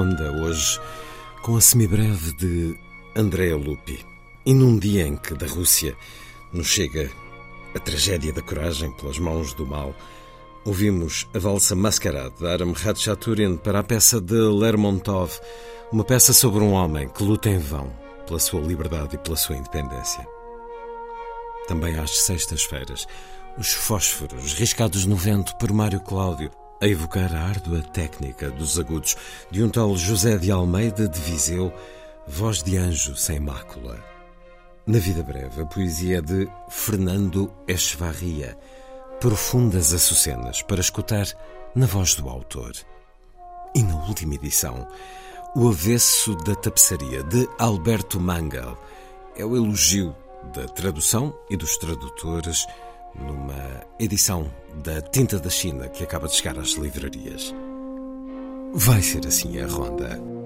Ronda hoje com a semibreve de Andrea Lupi. E num dia em que da Rússia nos chega a tragédia da coragem pelas mãos do mal, ouvimos a valsa Mascarade de Aram Ratchaturin para a peça de Lermontov, uma peça sobre um homem que luta em vão pela sua liberdade e pela sua independência. Também às sextas-feiras, os fósforos riscados no vento por Mário Cláudio, a evocar a árdua técnica dos agudos de um tal José de Almeida de Viseu, voz de anjo sem mácula. Na vida breve, a poesia de Fernando Echevarria, profundas açucenas para escutar na voz do autor. E na última edição, o avesso da tapeçaria de Alberto Mangal é o elogio da tradução e dos tradutores numa edição da Tinta da China que acaba de chegar às livrarias. Vai ser assim a ronda.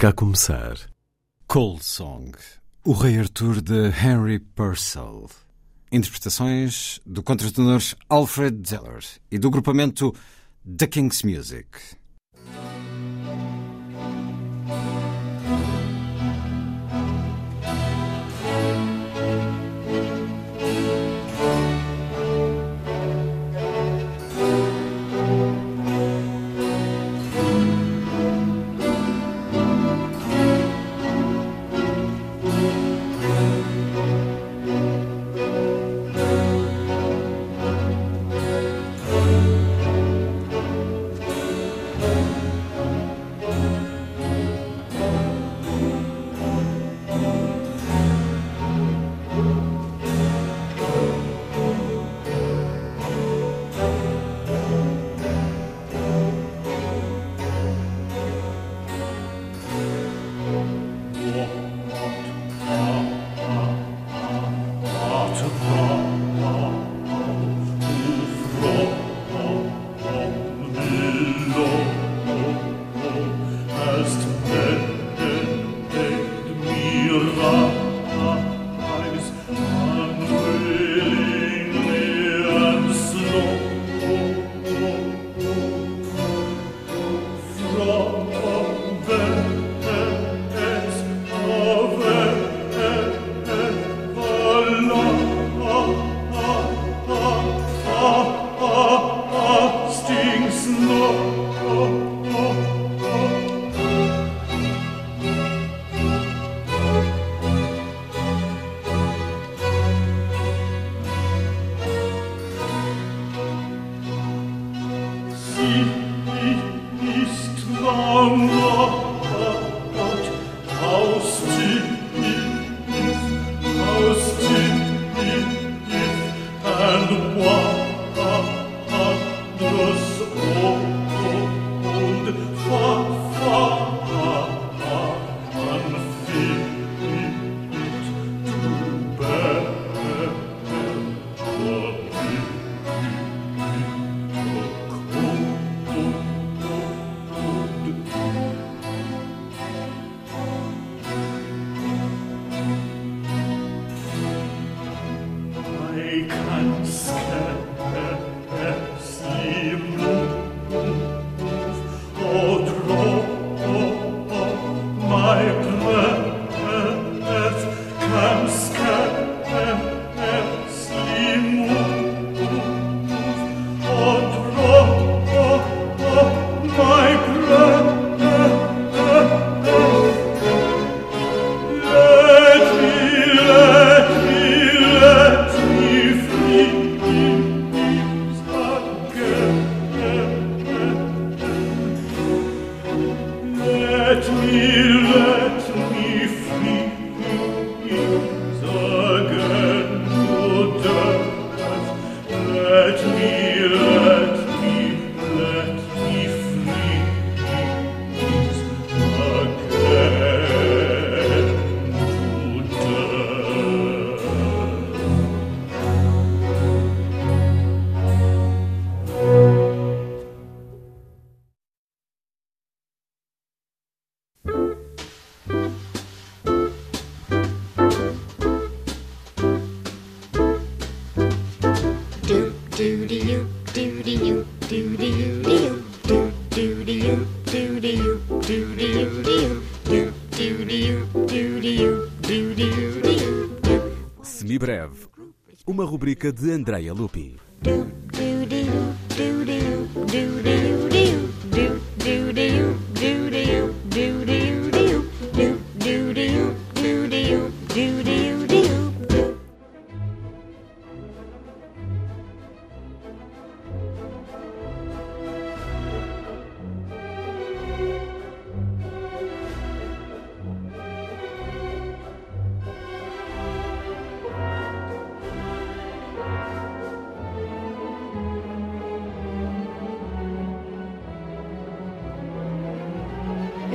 Música a começar. Cold Song. O Rei Arthur de Henry Purcell. Interpretações do contratenor Alfred Zeller e do grupamento The King's Music.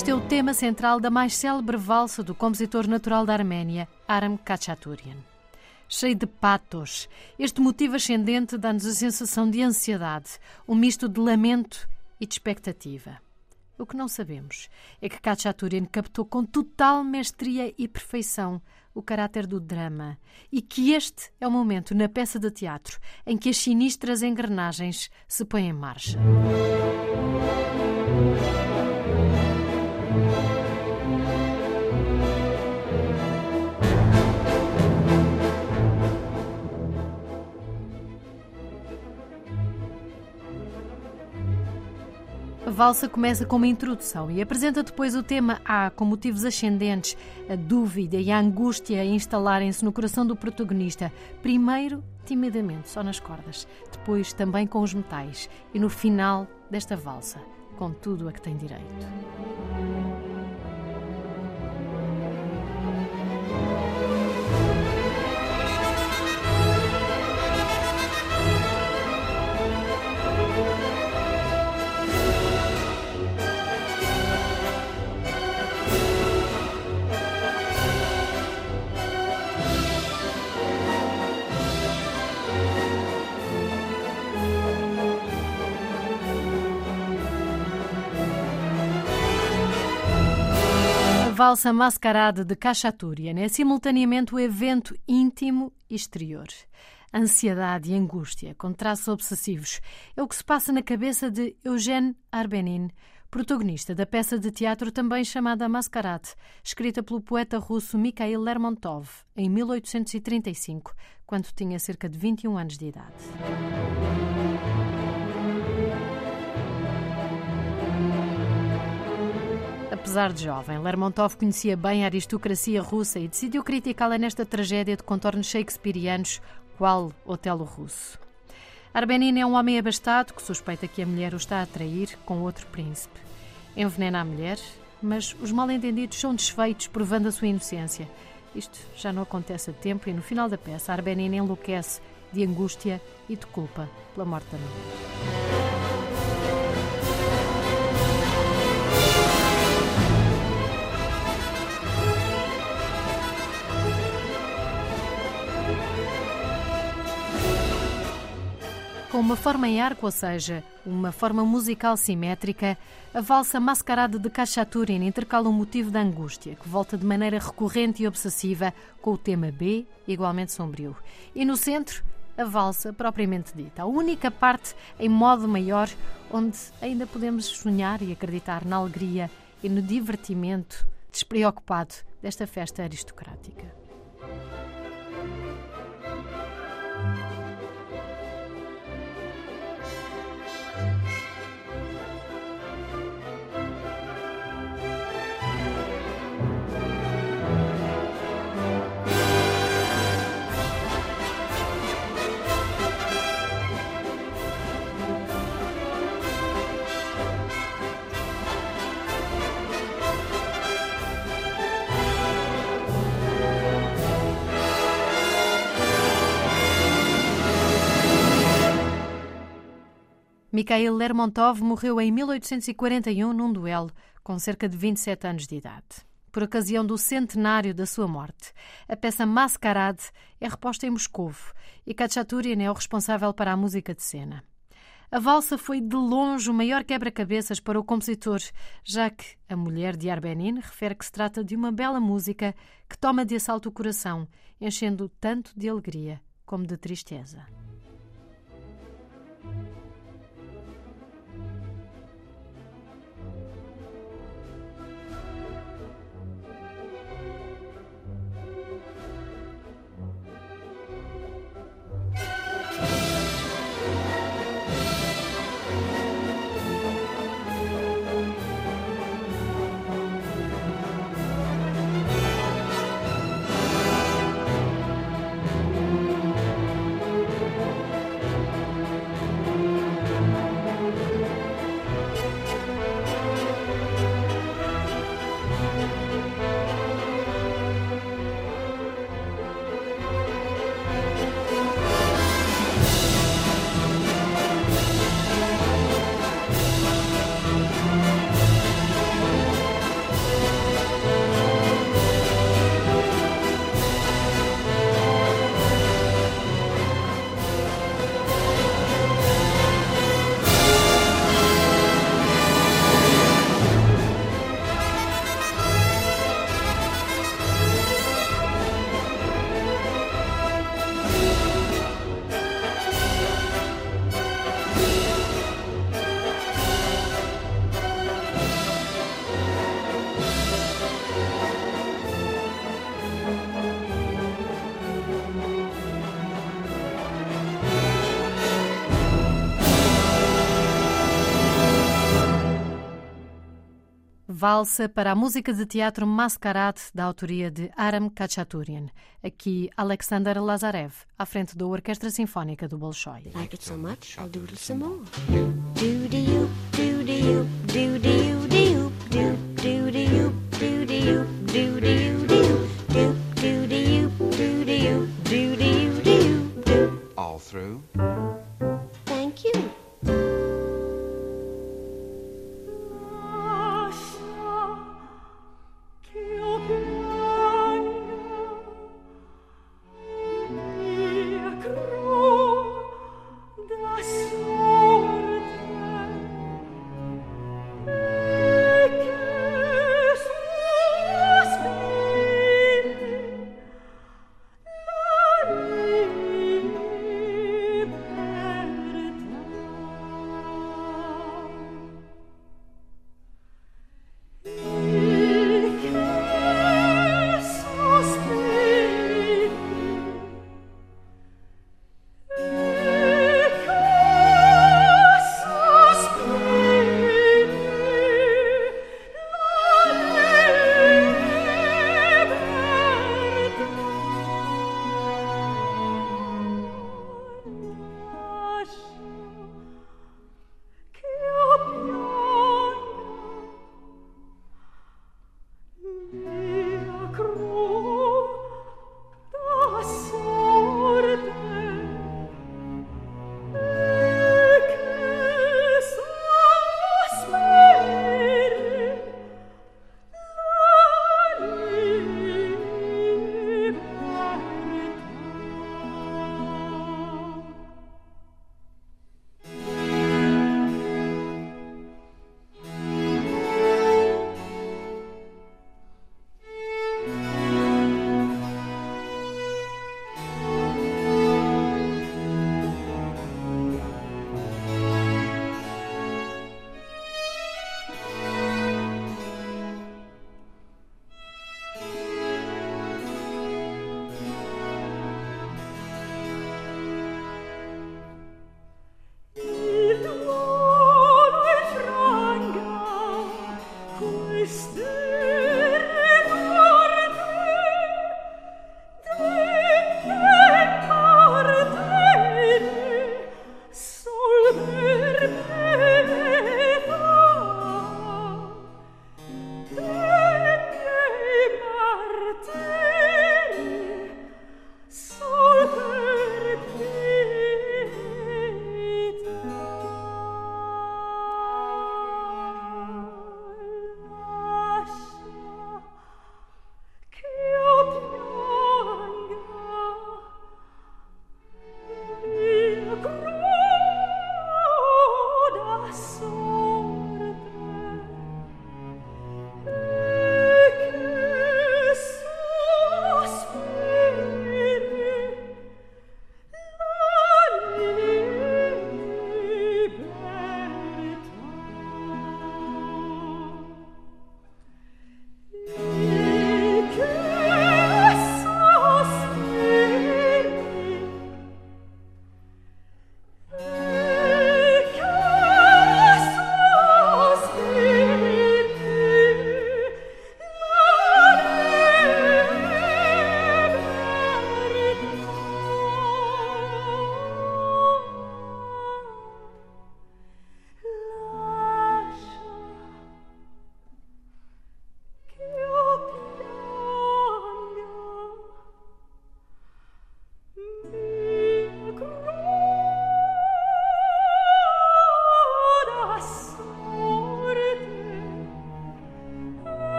Este é o tema central da mais célebre valsa do compositor natural da Arménia, Aram Khachaturian. Cheio de patos, este motivo ascendente dá-nos a sensação de ansiedade, um misto de lamento e de expectativa. O que não sabemos é que Khachaturian captou com total mestria e perfeição o caráter do drama e que este é o momento na peça de teatro em que as sinistras engrenagens se põem em marcha. Valsa começa com uma introdução e apresenta depois o tema A, com motivos ascendentes, a dúvida e a angústia a instalarem-se no coração do protagonista. Primeiro, timidamente, só nas cordas, depois também com os metais e no final desta valsa, com tudo a que tem direito. Valsa mascarada de Cachaturian é simultaneamente o evento íntimo e exterior. Ansiedade e angústia, com traços obsessivos, é o que se passa na cabeça de Eugène Arbenin, protagonista da peça de teatro também chamada Mascarade, escrita pelo poeta russo Mikhail Lermontov em 1835, quando tinha cerca de 21 anos de idade. Apesar de jovem, Lermontov conhecia bem a aristocracia russa e decidiu criticá-la nesta tragédia de contornos shakespearianos, qual Otelo Russo. Arbenina é um homem abastado que suspeita que a mulher o está a trair com outro príncipe. Envenena a mulher, mas os mal-entendidos são desfeitos, provando a sua inocência. Isto já não acontece a tempo e no final da peça Arbenina enlouquece de angústia e de culpa pela morte da mulher. Com uma forma em arco, ou seja, uma forma musical simétrica, a valsa mascarada de Khachaturian intercala um motivo da angústia, que volta de maneira recorrente e obsessiva com o tema B, igualmente sombrio. E no centro, a valsa propriamente dita, a única parte em modo maior onde ainda podemos sonhar e acreditar na alegria e no divertimento despreocupado desta festa aristocrática. Mikhail Lermontov morreu em 1841 num duelo, com cerca de 27 anos de idade. Por ocasião do centenário da sua morte, a peça Mascarade é reposta em Moscou e Khachaturian é o responsável para a música de cena. A valsa foi de longe o maior quebra-cabeças para o compositor, já que a mulher de Arbenin refere que se trata de uma bela música que toma de assalto o coração, enchendo tanto de alegria como de tristeza. Valsa para a música de teatro Mascarade, da autoria de Aram Khachaturian. Aqui, Alexander Lazarev, à frente da Orquestra Sinfónica do Bolshoi. Like it so much, I'll do some more. Do do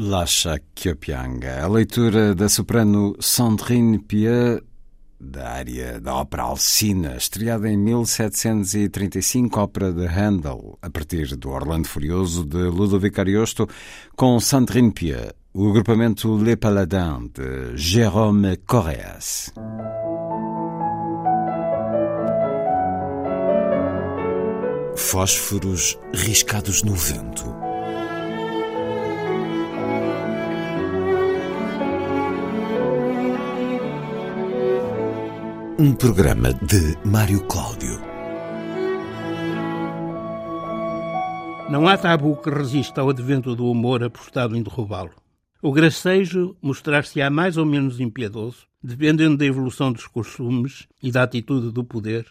Lasha Kyopianga, a leitura da soprano Sandrine Pieux da área da ópera Alcina, estreada em 1735, ópera de Handel, a partir do Orlando Furioso de Ludovico Ariosto, com Sandrine Pieux, o agrupamento Les Paladins de Jérôme Correas. Fósforos riscados no vento. Um programa de Mário Cláudio. Não há tabu que resista ao advento do humor apostado em derrubá-lo. O gracejo mostrar-se-á mais ou menos impiedoso, dependendo da evolução dos costumes e da atitude do poder,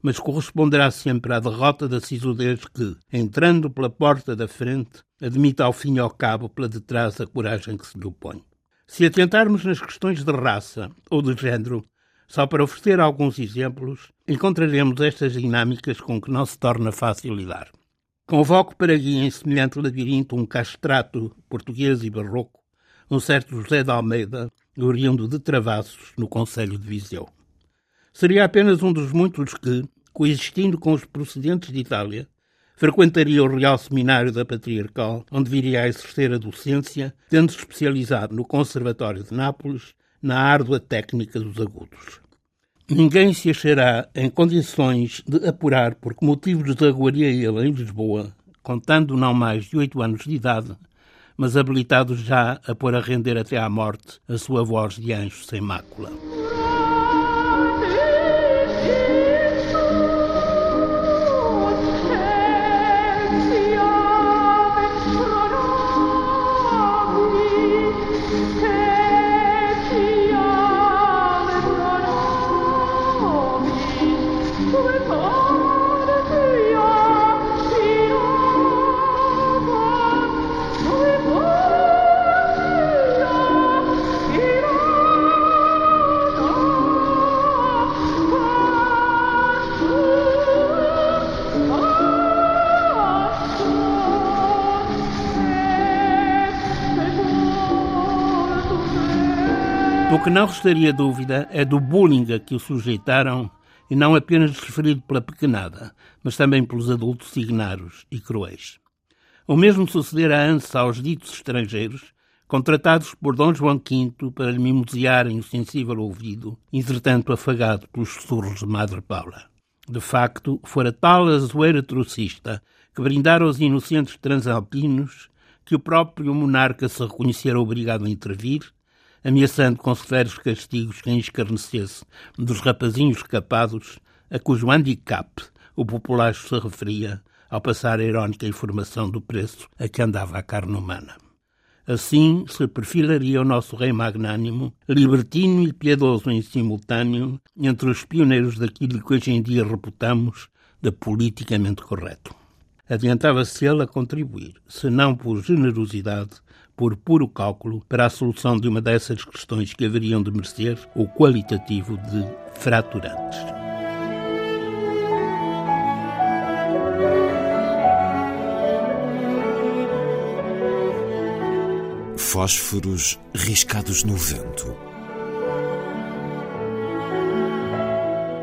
mas corresponderá sempre à derrota da sisudez que, entrando pela porta da frente, admite ao fim e ao cabo pela de trás a coragem que se lhe opõe. Se atentarmos nas questões de raça ou de género, só para oferecer alguns exemplos, encontraremos estas dinâmicas com que não se torna fácil lidar. Convoco para guia em semelhante labirinto um castrato português e barroco, um certo José de Almeida, oriundo de Travassos, no Conselho de Viseu. Seria apenas um dos muitos que, coexistindo com os procedentes de Itália, frequentaria o Real Seminário da Patriarcal, onde viria a exercer a docência, tendo-se especializado no Conservatório de Nápoles na árdua técnica dos agudos. Ninguém se achará em condições de apurar por que motivos desaguaria ele em Lisboa, contando não mais de oito anos de idade, mas habilitado já a pôr a render até à morte a sua voz de anjo sem mácula. Do que não restaria dúvida é do bullying a que o sujeitaram, e não apenas referido pela pequenada, mas também pelos adultos signaros e cruéis. O mesmo sucedera antes aos ditos estrangeiros, contratados por Dom João V para lhe mimosearem o sensível ouvido, entretanto afagado pelos sussurros de Madre Paula. De facto, fora tal a zoeira trocista que brindara aos inocentes transalpinos que o próprio monarca se reconhecera obrigado a intervir ameaçando com severos castigos quem escarnecesse dos rapazinhos escapados a cujo handicap o populacho se referia ao passar a irónica informação do preço a que andava a carne humana. Assim se perfilaria o nosso rei magnânimo, libertino e piedoso em simultâneo, entre os pioneiros daquilo que hoje em dia reputamos de politicamente correto. Adiantava-se ele a contribuir, se não por generosidade, por puro cálculo para a solução de uma dessas questões que haveriam de merecer o qualitativo de fraturantes. Fósforos riscados no vento.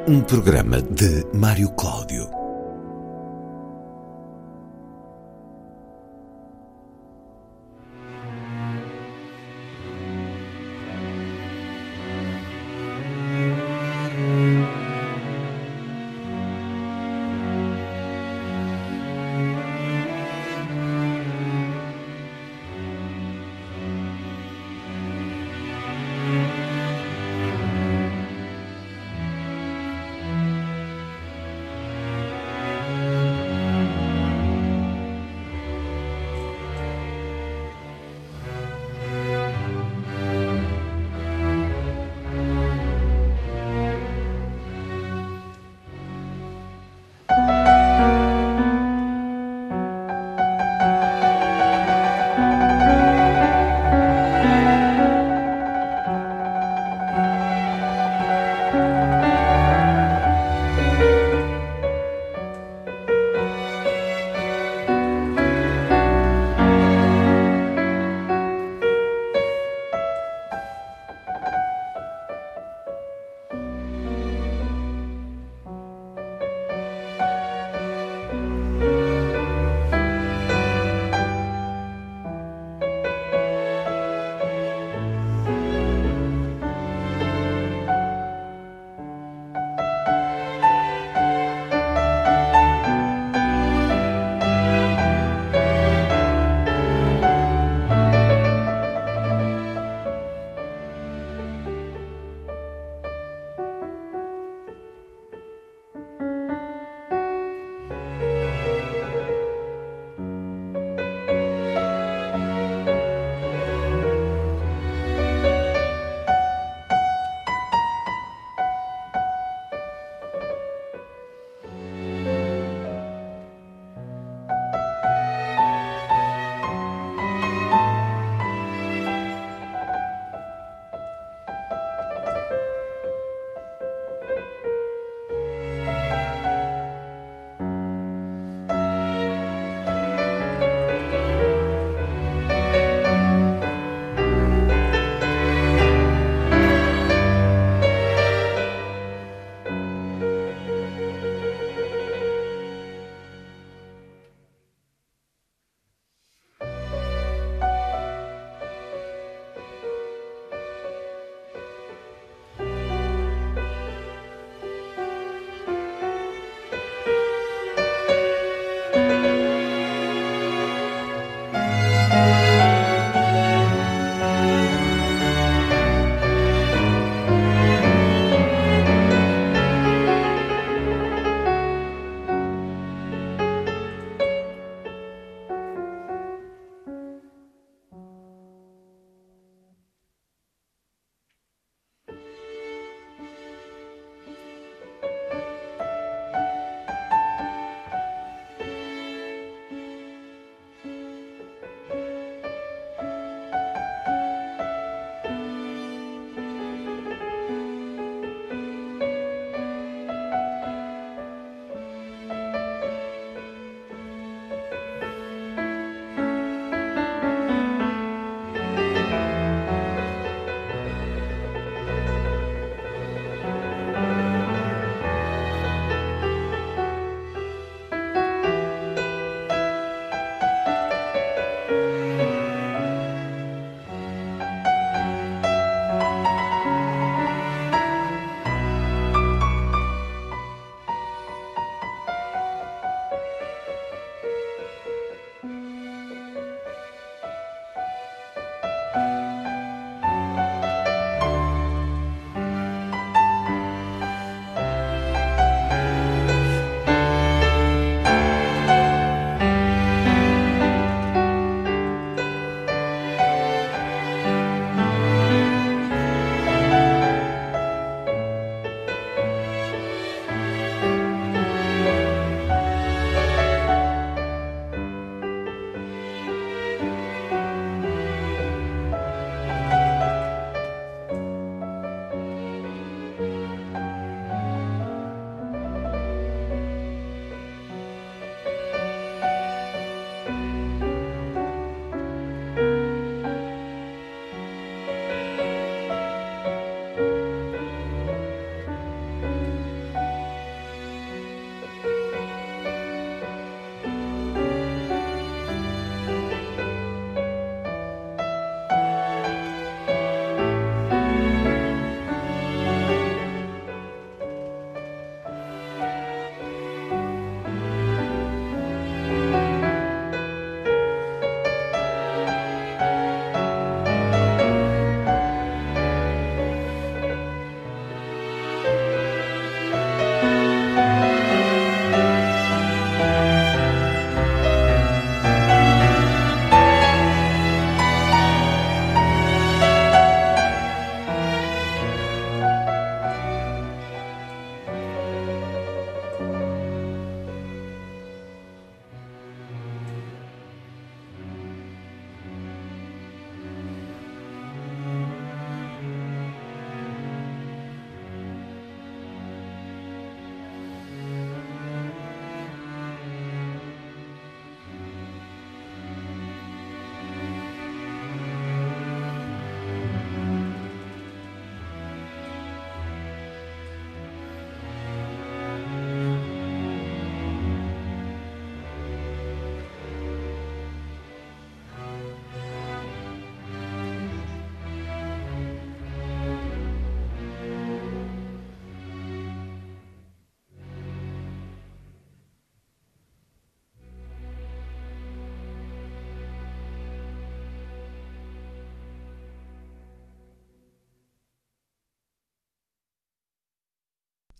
Um programa de Mário Cláudio.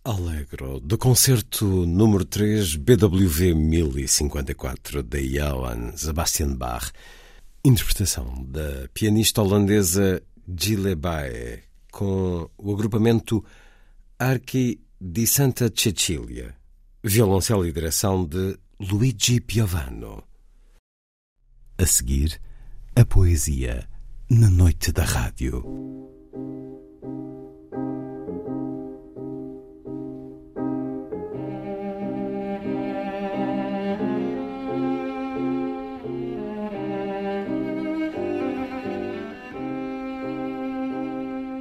Allegro, do concerto número 3 BWV 1054 de Johann Sebastian Bach, interpretação da pianista holandesa Gile Bae, com o agrupamento Archi di Santa Cecilia, violoncelo e direção de Luigi Piovano. A seguir, a poesia na noite da rádio.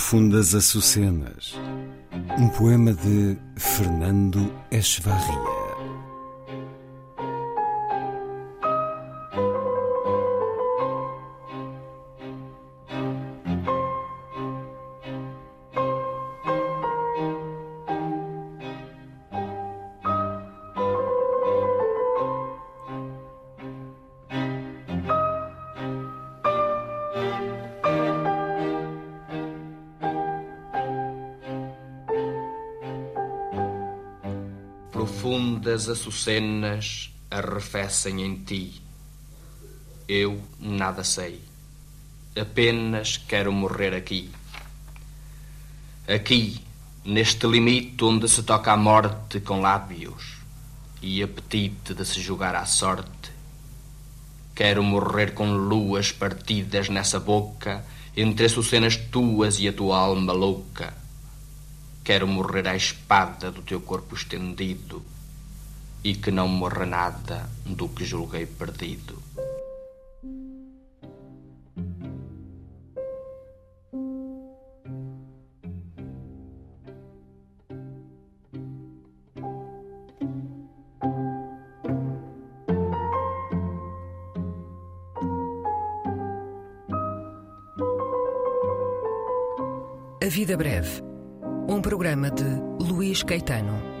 Profundas Açucenas. Um poema de Fernando Echevarria. Profundas açucenas arrefecem em ti. Eu nada sei, apenas quero morrer aqui. Aqui, neste limite onde se toca a morte com lábios e apetite de se jogar à sorte. Quero morrer com luas partidas nessa boca, entre açucenas tuas e a tua alma louca Quero morrer à espada do teu corpo estendido e que não morra nada do que julguei perdido. A vida breve um programa de Luís Caetano.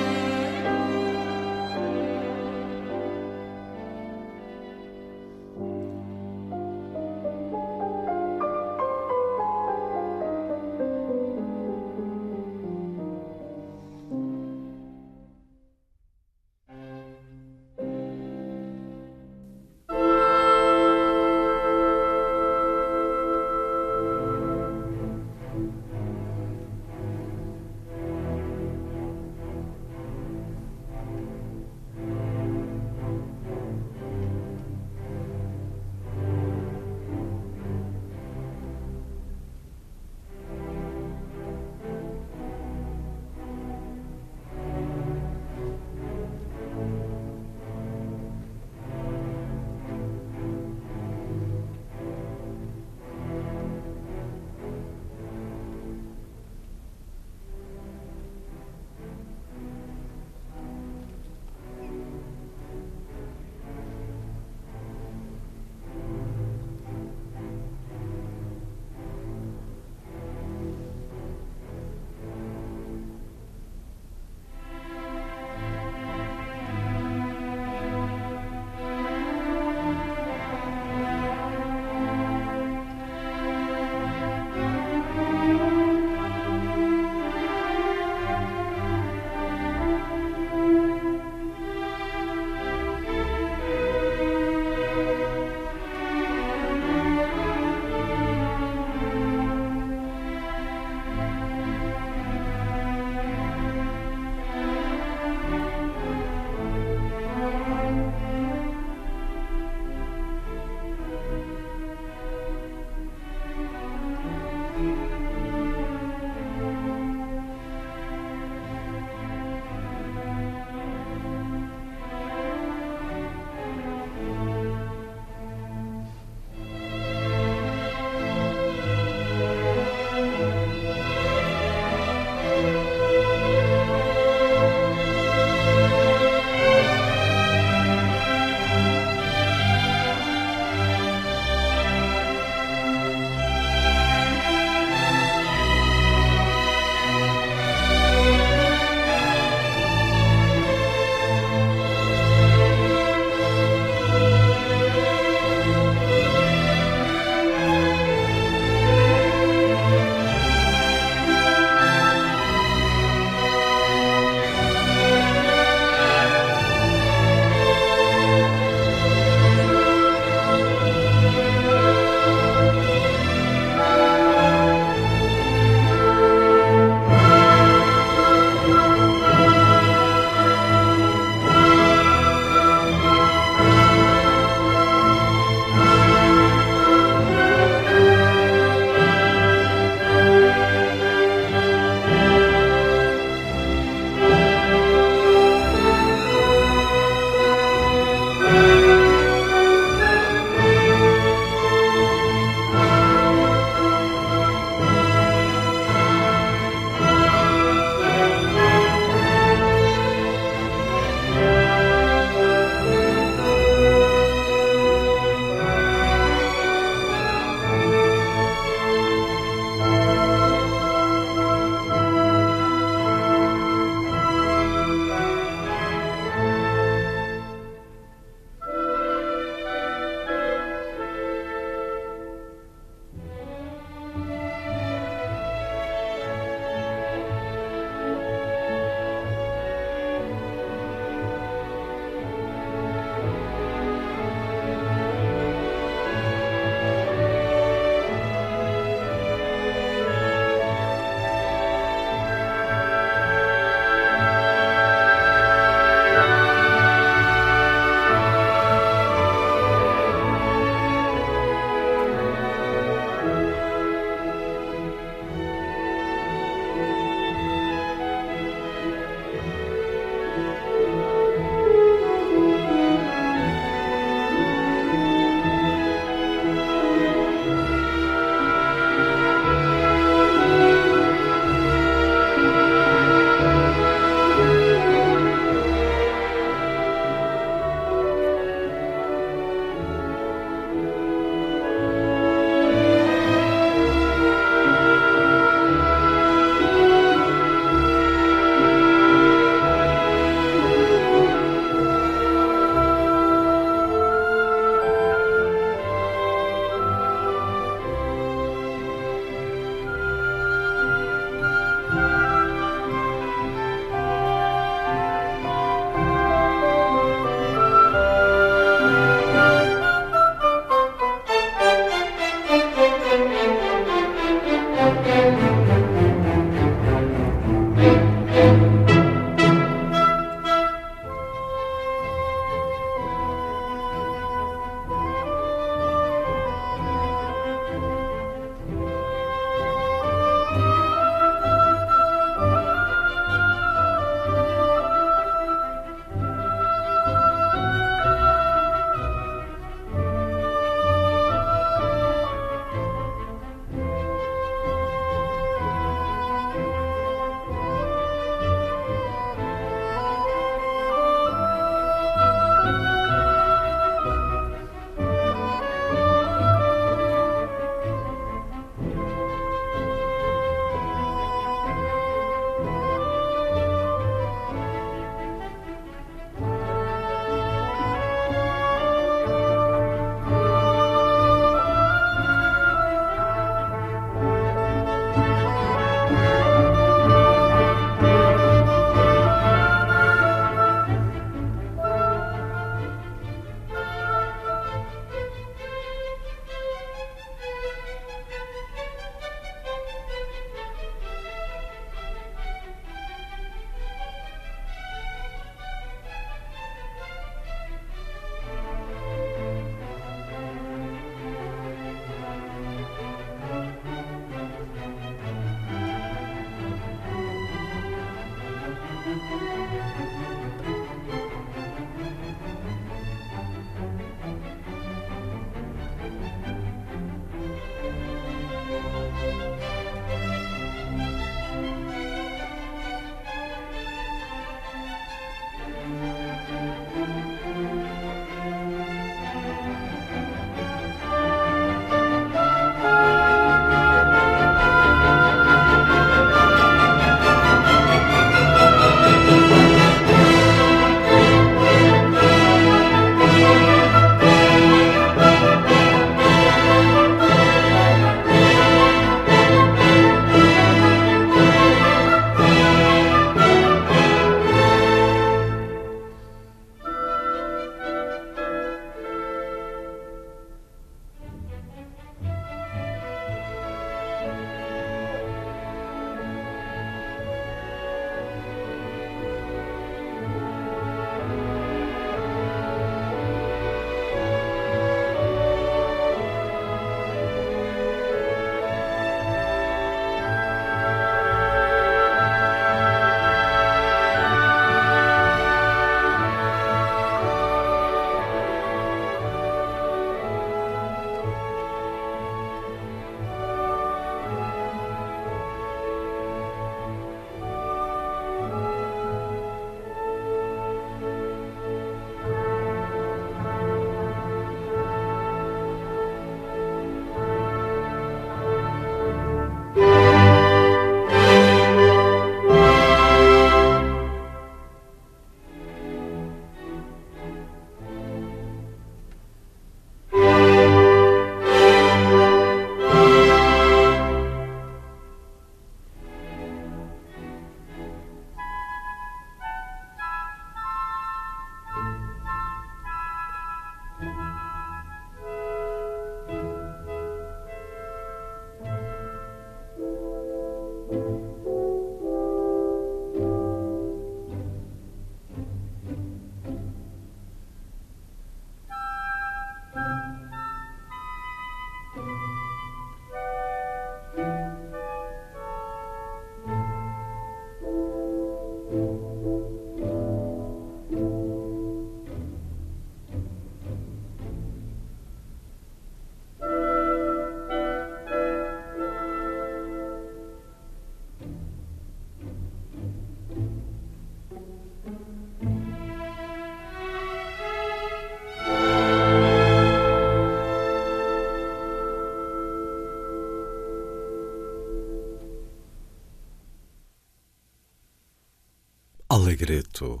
Allegretto,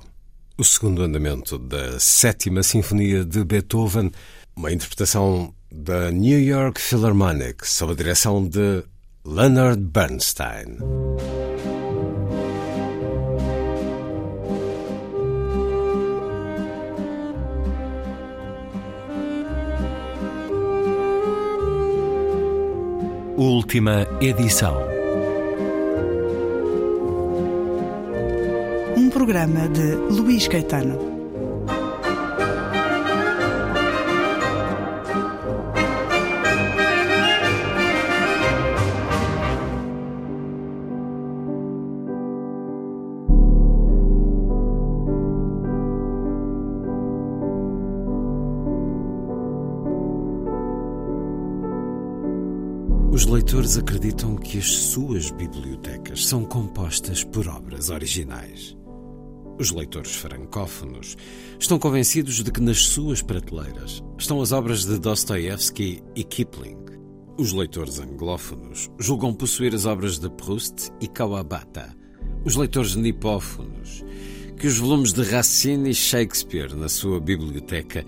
o segundo andamento da Sétima Sinfonia de Beethoven, uma interpretação da New York Philharmonic sob a direção de Leonard Bernstein. Última edição. Programa de Luís Caetano. Os leitores acreditam que as suas bibliotecas são compostas por obras originais. Os leitores francófonos estão convencidos de que nas suas prateleiras estão as obras de Dostoevsky e Kipling. Os leitores anglófonos julgam possuir as obras de Proust e Kawabata. Os leitores nipófonos que os volumes de Racine e Shakespeare na sua biblioteca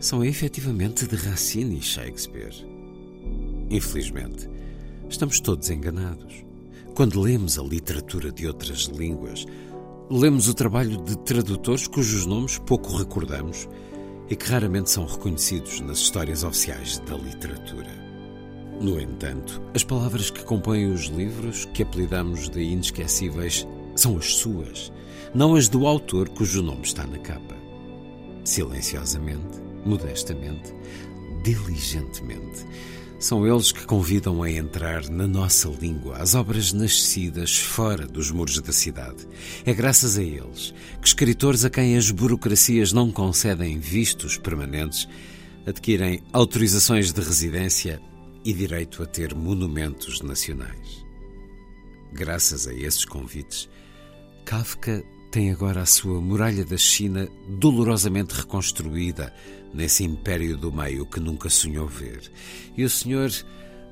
são efetivamente de Racine e Shakespeare. Infelizmente, estamos todos enganados. Quando lemos a literatura de outras línguas, lemos o trabalho de tradutores cujos nomes pouco recordamos e que raramente são reconhecidos nas histórias oficiais da literatura. No entanto, as palavras que compõem os livros que apelidamos de inesquecíveis são as suas, não as do autor cujo nome está na capa. Silenciosamente, modestamente, diligentemente, São eles que convidam a entrar na nossa língua as obras nascidas fora dos muros da cidade. É graças a eles que escritores a quem as burocracias não concedem vistos permanentes adquirem autorizações de residência e direito a ter monumentos nacionais. Graças a esses convites, Kafka tem agora a sua muralha da China dolorosamente reconstruída nesse império do meio que nunca sonhou ver. E o Sr.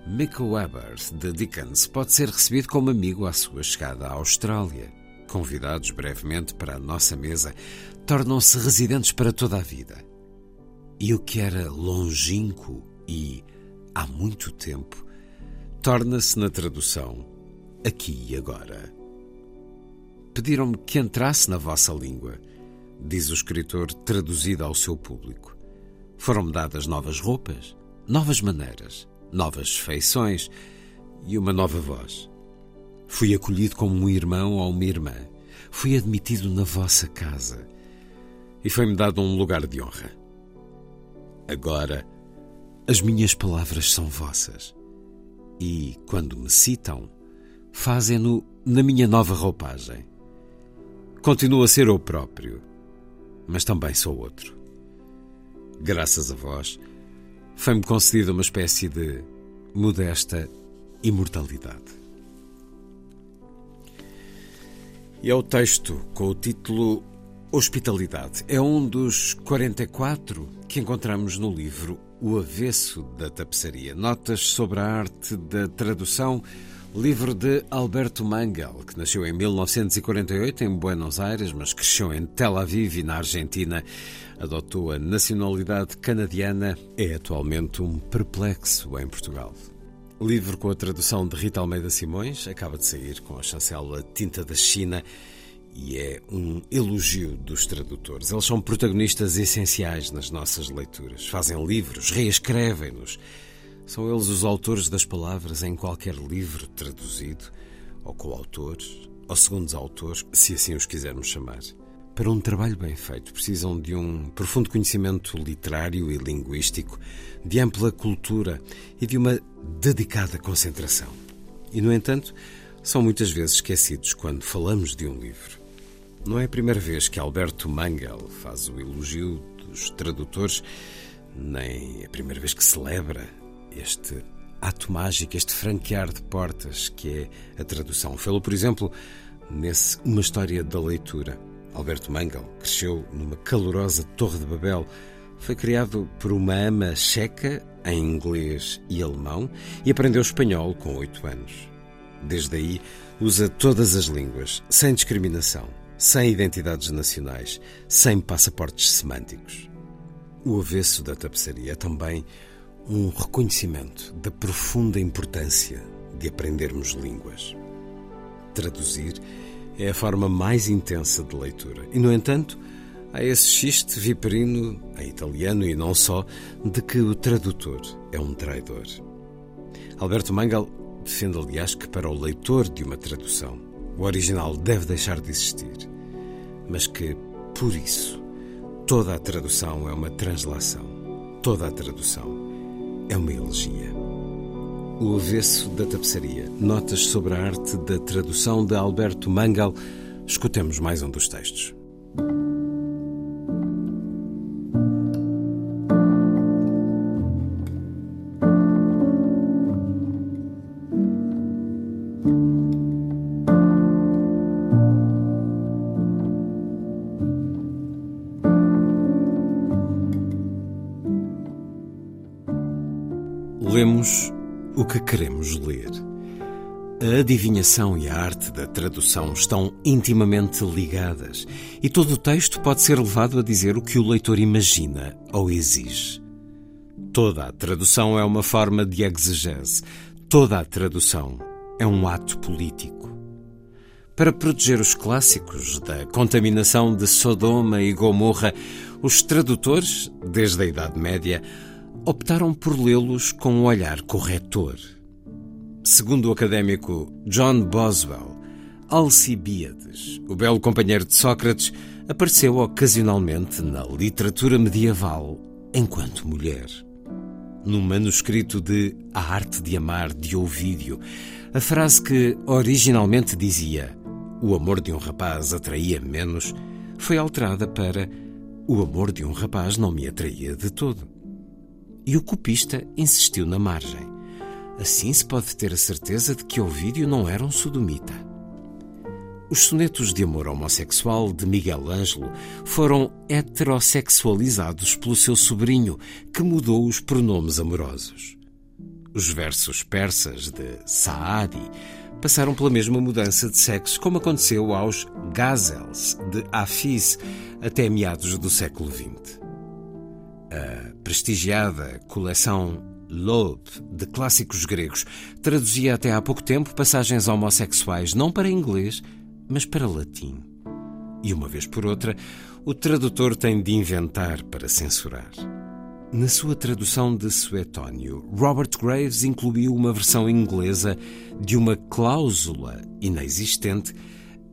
Mick Weber, de Dickens, pode ser recebido como amigo à sua chegada à Austrália. Convidados brevemente para a nossa mesa, tornam-se residentes para toda a vida. E o que era longínquo e há muito tempo torna-se na tradução aqui e agora. Pediram-me que entrasse na vossa língua, diz o escritor traduzido ao seu público. Foram-me dadas novas roupas, novas maneiras, novas feições e uma nova voz. Fui acolhido como um irmão ou uma irmã. Fui admitido na vossa casa. E foi-me dado um lugar de honra. Agora, as minhas palavras são vossas. E, quando me citam, fazem-no na minha nova roupagem. Continuo a ser eu próprio, mas também sou outro. Graças a vós, foi-me concedida uma espécie de modesta imortalidade. E é o texto com o título Hospitalidade. É um dos 44 que encontramos no livro O Avesso da Tapeçaria. Notas sobre a arte da tradução Livro de Alberto Mangel, que nasceu em 1948 em Buenos Aires, mas cresceu em Tel Aviv e na Argentina. Adotou a nacionalidade canadiana. É atualmente um perplexo em Portugal. Livro com a tradução de Rita Almeida Simões, acaba de sair com a chancela Tinta da China e é um elogio dos tradutores. Eles são protagonistas essenciais nas nossas leituras. Fazem livros, reescrevem-nos são eles os autores das palavras em qualquer livro traduzido, ou coautores, ou segundos autores, se assim os quisermos chamar. Para um trabalho bem feito, precisam de um profundo conhecimento literário e linguístico, de ampla cultura e de uma dedicada concentração. E, no entanto, são muitas vezes esquecidos quando falamos de um livro. Não é a primeira vez que Alberto Mangel faz o elogio dos tradutores, nem é a primeira vez que celebra este ato mágico, este franquear de portas que é a tradução. Fê-lo, por exemplo, nesse Uma História da Leitura. Alberto Mangel cresceu numa calorosa Torre de Babel. Foi criado por uma ama checa em inglês e alemão e aprendeu espanhol com oito anos. Desde aí, usa todas as línguas, sem discriminação, sem identidades nacionais, sem passaportes semânticos. O avesso da tapeçaria é também um reconhecimento da profunda importância de aprendermos línguas. Traduzir é a forma mais intensa de leitura e, no entanto, há esse xiste viperino, em italiano e não só, de que o tradutor é um traidor. Alberto Mangal defende, aliás, que para o leitor de uma tradução, o original deve deixar de existir, mas que, por isso, toda a tradução é uma translação. Toda a tradução é uma elegia. O avesso da tapeçaria. Notas sobre a arte da tradução de Alberto Mangal. Escutemos mais um dos textos. Queremos ler. A adivinhação e a arte da tradução estão intimamente ligadas e todo o texto pode ser levado a dizer o que o leitor imagina ou exige. Toda a tradução é uma forma de exegese, toda a tradução é um ato político. Para proteger os clássicos da contaminação de Sodoma e Gomorra, os tradutores, desde a Idade Média, optaram por lê-los com um olhar corretor. Segundo o académico John Boswell, Alcibíades, o belo companheiro de Sócrates, apareceu ocasionalmente na literatura medieval enquanto mulher. no manuscrito de A Arte de Amar de Ovídio, a frase que originalmente dizia o amor de um rapaz atraía menos foi alterada para o amor de um rapaz não me atraía de todo. E o copista insistiu na margem. Assim se pode ter a certeza de que Ovídio não era um sodomita. Os sonetos de amor homossexual de Miguel Ângelo foram heterossexualizados pelo seu sobrinho, que mudou os pronomes amorosos. Os versos persas de Saadi passaram pela mesma mudança de sexo, como aconteceu aos Gazels de Hafiz até meados do século XX. A prestigiada coleção Loeb de clássicos gregos traduzia até há pouco tempo passagens homossexuais não para inglês, mas para latim. E uma vez por outra, o tradutor tem de inventar para censurar. Na sua tradução de Suetónio, Robert Graves incluiu uma versão inglesa de uma cláusula inexistente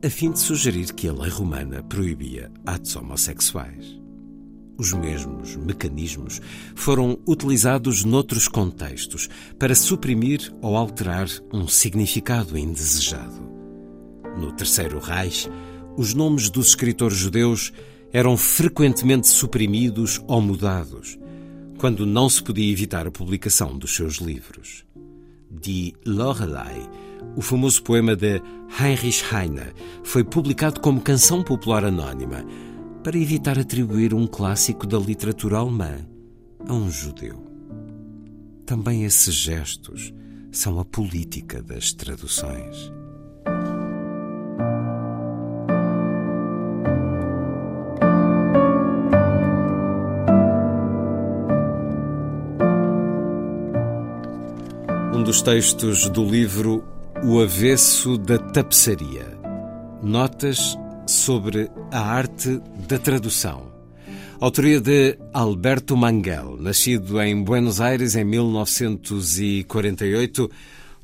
a fim de sugerir que a lei romana proibia atos homossexuais. Os mesmos mecanismos foram utilizados noutros contextos para suprimir ou alterar um significado indesejado. No Terceiro Reich, os nomes dos escritores judeus eram frequentemente suprimidos ou mudados, quando não se podia evitar a publicação dos seus livros. Die Lorelei, o famoso poema de Heinrich Heine, foi publicado como canção popular anónima para evitar atribuir um clássico da literatura alemã a um judeu. Também esses gestos são a política das traduções. Um dos textos do livro O Avesso da Tapeçaria. Notas sobre a arte da tradução. Autoria de Alberto Manguel, nascido em Buenos Aires em 1948.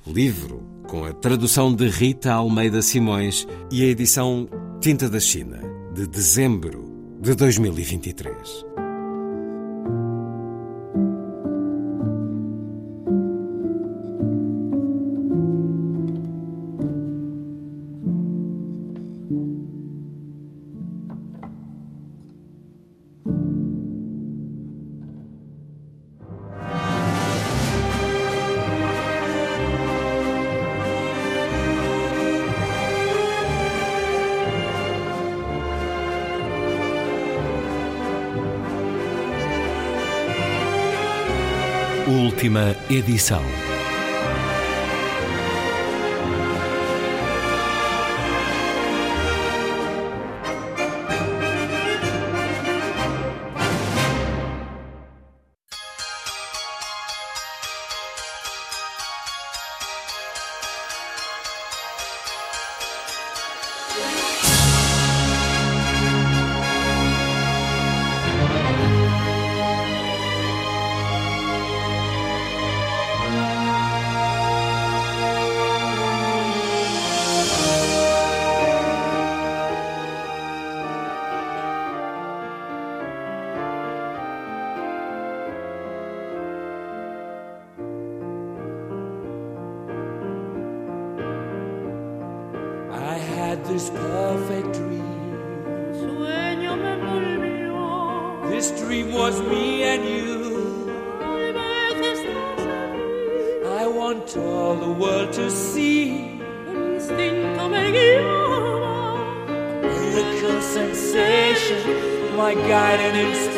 Livro com a tradução de Rita Almeida Simões e a edição Tinta da China, de dezembro de 2023. Edição. this perfect dream. This dream was me and you. I want all the world to see miracle sensation, my guiding instinct.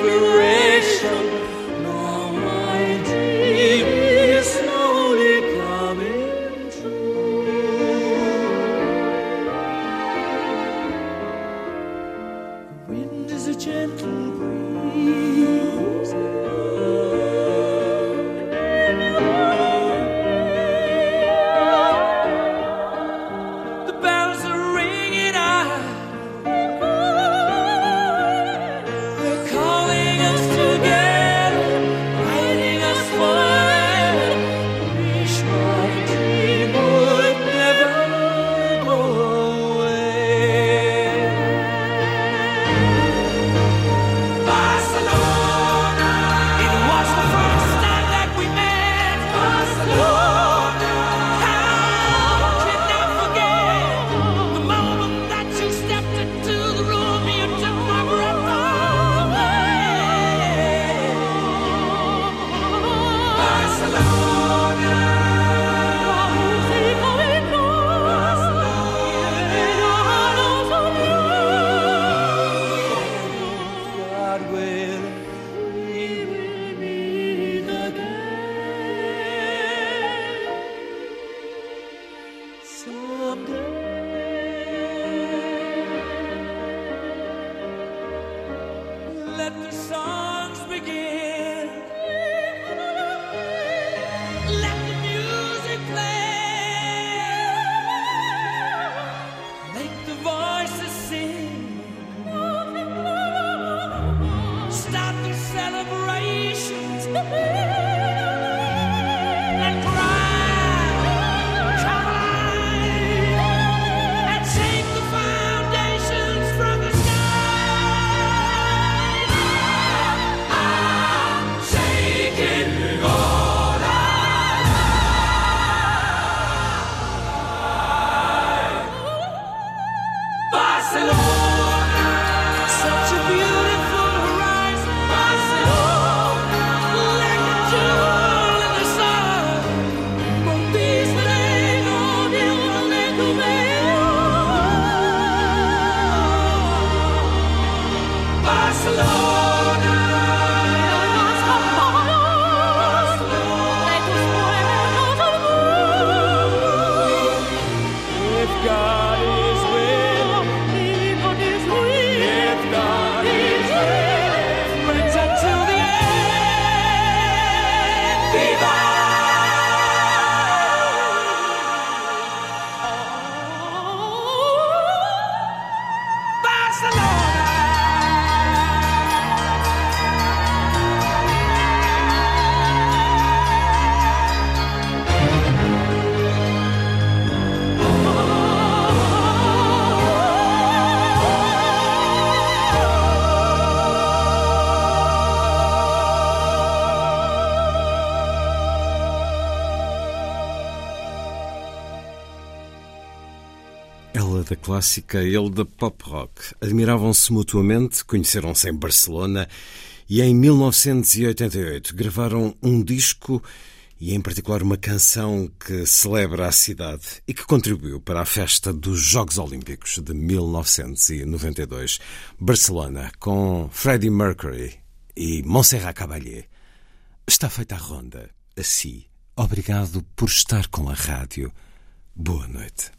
Clássica, ele da pop rock. Admiravam-se mutuamente, conheceram-se em Barcelona e em 1988 gravaram um disco e, em particular, uma canção que celebra a cidade e que contribuiu para a festa dos Jogos Olímpicos de 1992. Barcelona, com Freddie Mercury e Montserrat Caballé. Está feita a ronda. Assim, obrigado por estar com a rádio. Boa noite.